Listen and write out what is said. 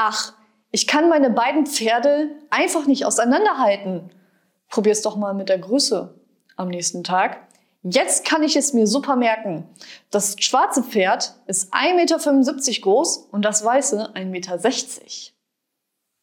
Ach, ich kann meine beiden Pferde einfach nicht auseinanderhalten. Probier's doch mal mit der Größe. Am nächsten Tag. Jetzt kann ich es mir super merken. Das schwarze Pferd ist 1,75 Meter groß und das weiße 1,60 Meter.